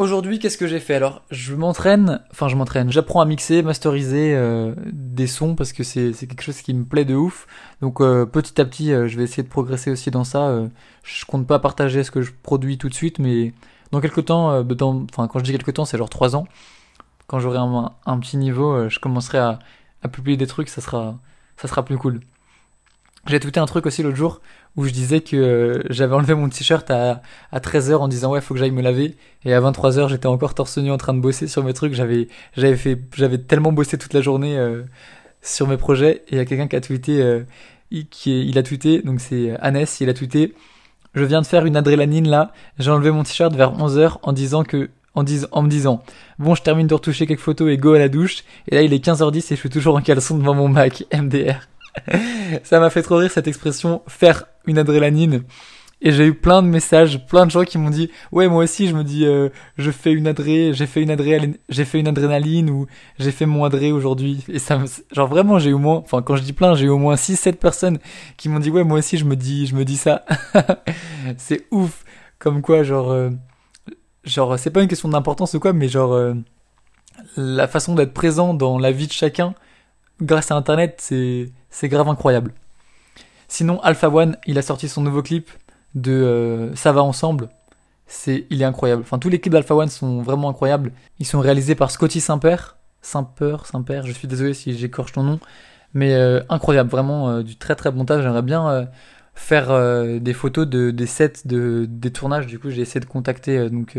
Aujourd'hui, qu'est-ce que j'ai fait? Alors, je m'entraîne, enfin je m'entraîne, j'apprends à mixer, masteriser euh, des sons parce que c'est quelque chose qui me plaît de ouf. Donc euh, petit à petit, euh, je vais essayer de progresser aussi dans ça. je compte pas partager ce que je produis tout de suite, mais dans quelques temps, dans, enfin quand je dis quelques temps, c'est genre 3 ans. Quand j'aurai un, un, petit niveau, je commencerai à, à publier des trucs, ça sera, ça sera plus cool. J'ai tweeté un truc aussi l'autre jour où je disais que euh, j'avais enlevé mon t-shirt à, à 13h en disant ouais faut que j'aille me laver. Et à 23h j'étais encore torse nu en train de bosser sur mes trucs. J'avais j'avais fait j'avais tellement bossé toute la journée euh, sur mes projets. Et il y a quelqu'un qui a tweeté euh, il, qui il a tweeté donc c'est Annès il a tweeté je viens de faire une adrénaline là. J'ai enlevé mon t-shirt vers 11h en disant que en, dis, en me disant bon je termine de retoucher quelques photos et go à la douche et là il est 15h10 et je suis toujours en caleçon devant mon Mac. MDR ça m'a fait trop rire cette expression faire une adrénaline. Et j'ai eu plein de messages, plein de gens qui m'ont dit ouais moi aussi je me dis euh, je fais une adré, j'ai fait une adré, j'ai fait une adrénaline ou j'ai fait mon adré aujourd'hui et ça genre vraiment j'ai au moins enfin quand je dis plein j'ai eu au moins 6 7 personnes qui m'ont dit ouais moi aussi je me dis je me dis ça. c'est ouf comme quoi genre euh, genre c'est pas une question d'importance ou quoi mais genre euh, la façon d'être présent dans la vie de chacun grâce à internet c'est c'est grave incroyable. Sinon, Alpha One, il a sorti son nouveau clip de euh, Ça va ensemble. C'est, il est incroyable. Enfin, tous les clips d'Alpha One sont vraiment incroyables. Ils sont réalisés par Scotty Saint-Père. Saint-Peur, Saint-Père, je suis désolé si j'écorche ton nom. Mais euh, incroyable, vraiment euh, du très très bon montage. J'aimerais bien faire des photos de, des sets de, des tournages. Du coup, j'ai essayé de contacter donc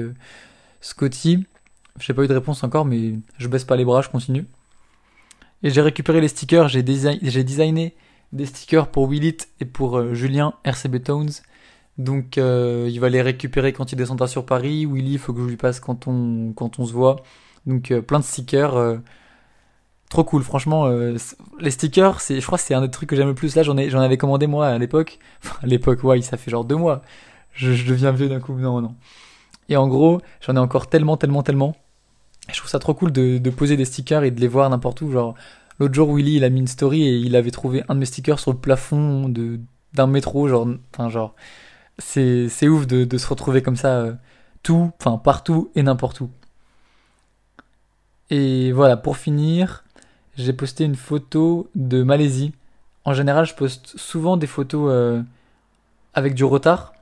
Scotty. J'ai pas eu de réponse encore, mais je baisse pas les bras, je continue. Et j'ai récupéré les stickers, j'ai designé des stickers pour Willit et pour euh, Julien RCB Tones. Donc euh, il va les récupérer quand il descendra sur Paris. Willy, il faut que je lui passe quand on, quand on se voit. Donc euh, plein de stickers. trop cool, franchement. les stickers, je crois que c'est un des trucs que j'aime le plus. Là, j'en, ai, j'en avais commandé moi à l'époque. Enfin, à l'époque, ouais, ça fait genre deux mois. Je, je deviens vieux d'un coup. Non, non. Et en gros, j'en ai encore tellement, tellement, tellement. Je trouve ça trop cool de, poser des stickers et de les voir n'importe où. Genre, l'autre jour, Willy, il a mis une story et il avait trouvé un de mes stickers sur le plafond d'un métro. Genre, enfin, genre, c'est, ouf de, de se retrouver comme ça, euh, tout, enfin, partout et n'importe où. Et voilà, pour finir, j'ai posté une photo de Malaisie. En général, je poste souvent des photos euh, avec du retard,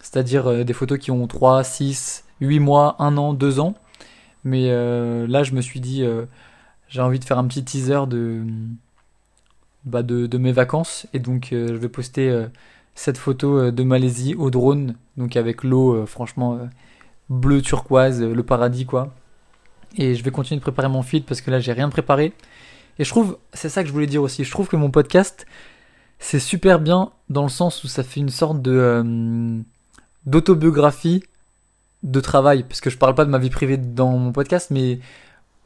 c'est-à-dire euh, des photos qui ont 3, 6, 8 mois, 1 an, 2 ans. Mais euh, là, je me suis dit, euh, j'ai envie de faire un petit teaser de, bah de, mes vacances. Et donc, euh, je vais poster cette photo de Malaisie au drone. Donc, avec l'eau, franchement, bleu turquoise, le paradis, quoi. Et je vais continuer de préparer mon feed parce que là, j'ai rien préparé. Et je trouve, c'est ça que je voulais dire aussi, je trouve que mon podcast, c'est super bien dans le sens où ça fait une sorte de d'autobiographie de travail, parce que je parle pas de ma vie privée dans mon podcast, mais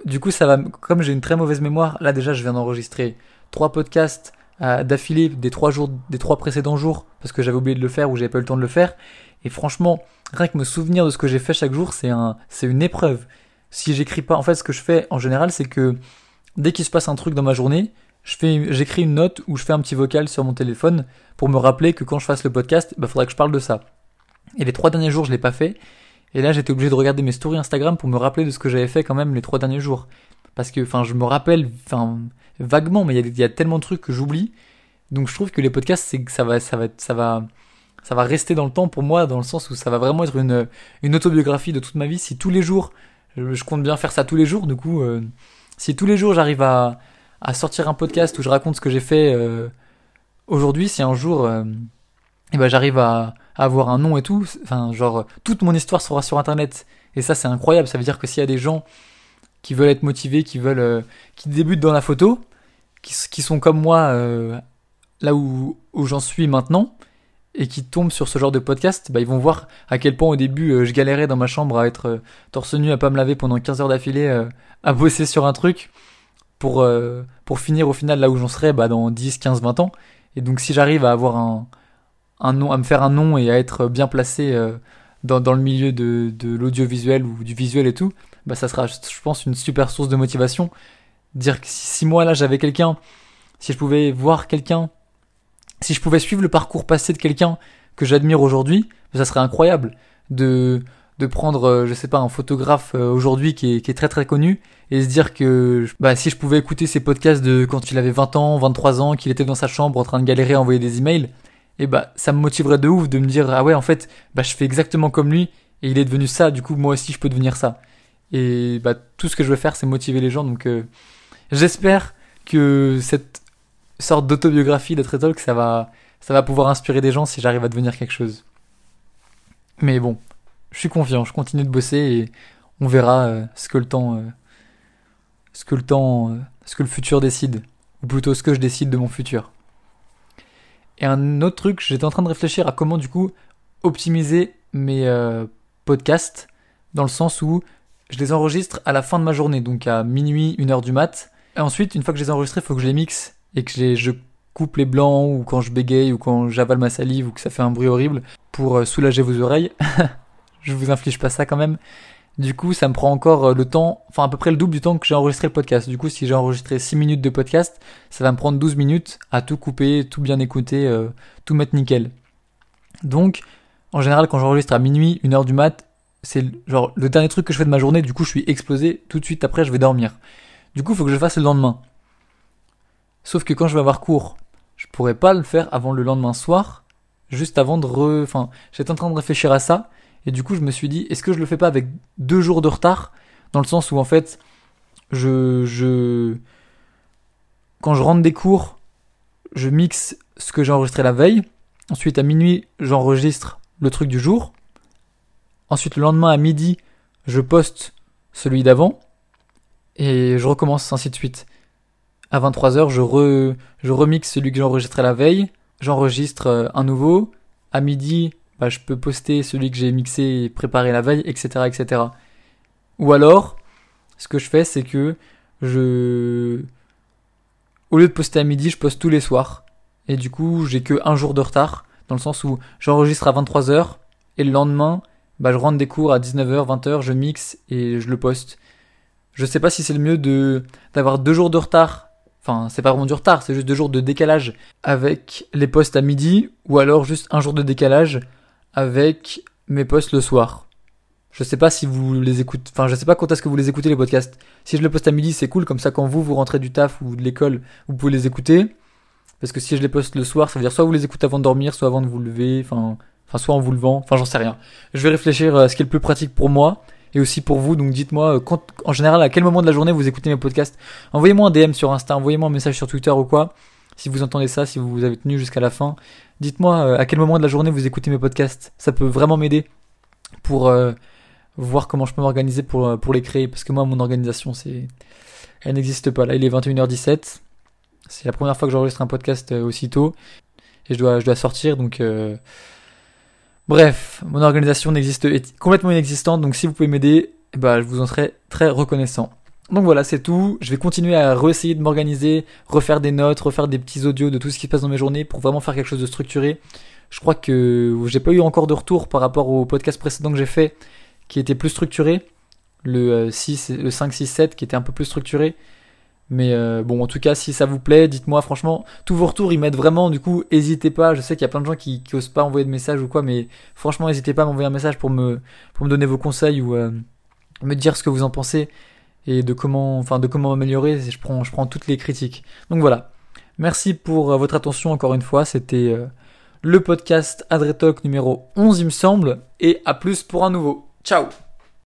du coup, ça va. Comme j'ai une très mauvaise mémoire, là déjà, je viens d'enregistrer trois podcasts euh, d'affilée des trois jours, des trois précédents jours, parce que j'avais oublié de le faire ou j'avais pas eu le temps de le faire. Et franchement, rien que me souvenir de ce que j'ai fait chaque jour, c'est un, c'est une épreuve. Si j'écris pas, en fait, ce que je fais en général, c'est que dès qu'il se passe un truc dans ma journée, je fais, j'écris une note ou je fais un petit vocal sur mon téléphone pour me rappeler que quand je fasse le podcast, il bah, faudra que je parle de ça. Et les trois derniers jours, je l'ai pas fait. Et là, j'étais obligé de regarder mes stories Instagram pour me rappeler de ce que j'avais fait quand même les trois derniers jours. Parce que, enfin, je me rappelle, enfin, vaguement, mais il y, a tellement de trucs que j'oublie. Donc, je trouve que les podcasts, c'est ça va, ça va, ça va, ça va rester dans le temps pour moi, dans le sens où ça va vraiment être une, une autobiographie de toute ma vie. Si tous les jours, je, compte bien faire ça tous les jours, du coup, euh, si tous les jours j'arrive à, à sortir un podcast où je raconte ce que j'ai fait euh, aujourd'hui, si un jour, euh, eh ben, j'arrive à, avoir un nom et tout, enfin, genre, toute mon histoire sera sur internet. Et ça, c'est incroyable. Ça veut dire que s'il y a des gens qui veulent être motivés, qui veulent, euh, qui débutent dans la photo, qui, sont comme moi, euh, là où, où j'en suis maintenant, et qui tombent sur ce genre de podcast, bah, ils vont voir à quel point au début euh, je galérais dans ma chambre à être torse nu, à pas me laver pendant 15 heures d'affilée, à bosser sur un truc, pour, pour finir au final là où j'en serais bah, dans 10, 15, 20 ans. Et donc si j'arrive à avoir un, un nom, à me faire un nom et à être bien placé euh, dans, le milieu de, l'audiovisuel ou du visuel et tout, bah ça sera, je pense, une super source de motivation. Dire que si, moi là j'avais quelqu'un, si je pouvais voir quelqu'un, si je pouvais suivre le parcours passé de quelqu'un que j'admire aujourd'hui, ça serait incroyable de, de prendre, euh, je sais pas, un photographe euh, aujourd'hui qui est, qui est très très connu et se dire que bah, si je pouvais écouter ses podcasts de quand il avait 20 ans, 23 ans, qu'il était dans sa chambre en train de galérer à envoyer des emails, et bah ça me motiverait de ouf de me dire ah ouais en fait bah je fais exactement comme lui et il est devenu ça, du coup moi aussi je peux devenir ça. Et bah tout ce que je veux faire c'est motiver les gens donc euh, j'espère que cette sorte d'autobiographie de Talk ça va ça va pouvoir inspirer des gens si j'arrive à devenir quelque chose. Mais bon, je suis confiant, je continue de bosser et on verra euh, ce que le temps, euh, ce que le temps, ce que le futur décide, ou plutôt ce que je décide de mon futur. Et un autre truc, j'étais en train de réfléchir à comment du coup optimiser mes podcasts, dans le sens où je les enregistre à la fin de ma journée, donc à minuit, une heure du mat. Et ensuite, une fois que je les ai enregistrés, il faut que je les mixe et que je, je coupe les blancs ou quand je bégaye ou quand j'avale ma salive ou que ça fait un bruit horrible pour soulager vos oreilles. je vous inflige pas ça quand même. Du coup, ça me prend encore euh, le temps, enfin à peu près le double du temps que j'ai enregistré le podcast. Du coup, si j'ai enregistré 6 minutes de podcast, ça va me prendre 12 minutes à tout couper, tout bien écouter, euh, tout mettre nickel. Donc, en général, quand j'enregistre à minuit, 1 heure du mat, c'est genre le dernier truc que je fais de ma journée, du coup je suis explosé, tout de suite après je vais dormir. Du coup, faut que je fasse le lendemain. Sauf que quand je vais avoir cours, je pourrais pas le faire avant le lendemain soir, juste avant de re... Enfin, j'étais en train de réfléchir à ça, et du coup, je me suis dit, est-ce que je le fais pas avec deux jours de retard? Dans le sens où, en fait, je, je, quand je rentre des cours, je mixe ce que j'ai enregistré la veille. Ensuite, à minuit, j'enregistre le truc du jour. Ensuite, le lendemain, à midi, je poste celui d'avant. Et je recommence ainsi de suite. À 23h, je, re, je remixe celui que j'ai enregistré la veille. J'enregistre euh, un nouveau. À midi, bah, je peux poster celui que j'ai mixé et préparé la veille, etc., etc. Ou alors, ce que je fais, c'est que je, au lieu de poster à midi, je poste tous les soirs. Et du coup, j'ai que un jour de retard, dans le sens où j'enregistre à 23h, et le lendemain, bah, je rentre des cours à 19h, 20h, je mixe et je le poste. Je sais pas si c'est le mieux de, d'avoir deux jours de retard. Enfin, c'est pas vraiment du retard, c'est juste deux jours de décalage avec les posts à midi, ou alors juste un jour de décalage avec mes posts le soir. Je sais pas si vous les écoutez, enfin je sais pas quand est-ce que vous les écoutez les podcasts. Si je les poste à midi, c'est cool, comme ça quand vous vous rentrez du taf ou de l'école, vous pouvez les écouter. Parce que si je les poste le soir, ça veut dire soit vous les écoutez avant de dormir, soit avant de vous lever, enfin, enfin soit en vous levant, enfin j'en sais rien. Je vais réfléchir à ce qui est le plus pratique pour moi et aussi pour vous. Donc dites-moi euh, en général à quel moment de la journée vous écoutez mes podcasts? Envoyez-moi un DM sur Insta, envoyez-moi un message sur Twitter ou quoi. Si vous entendez ça, si vous avez tenu jusqu'à la fin, dites-moi euh, à quel moment de la journée vous écoutez mes podcasts. Ça peut vraiment m'aider pour euh, voir comment je peux m'organiser pour, euh, pour les créer. Parce que moi, mon organisation, c'est elle n'existe pas. Là, il est 21h17. C'est la première fois que j'enregistre un podcast aussitôt. Et je dois, je dois sortir, donc... Bref, mon organisation n'existe, est complètement inexistante, donc si vous pouvez m'aider, bah, je vous en serai très reconnaissant. Donc voilà, c'est tout. Je vais continuer à réessayer de m'organiser, refaire des notes, refaire des petits audios de tout ce qui se passe dans mes journées pour vraiment faire quelque chose de structuré. Je crois que j'ai pas eu encore de retour par rapport au podcast précédent que j'ai fait qui était plus structuré. Le 6, euh, le 5, 6, 7 qui était un peu plus structuré. Mais euh, bon, en tout cas, si ça vous plaît, dites-moi. Franchement, tous vos retours, ils m'aident vraiment. Du coup, n'hésitez pas. Je sais qu'il y a plein de gens qui, qui osent pas envoyer de messages ou quoi, mais franchement, n'hésitez pas à m'envoyer un message pour me, pour me donner vos conseils ou euh, me dire ce que vous en pensez et de comment, enfin, de comment améliorer. Je prends, je prends toutes les critiques. Donc voilà. Merci pour euh, votre attention encore une fois. C'était euh, le podcast Adretalk numéro 11, il me semble. Et à plus pour un nouveau. Ciao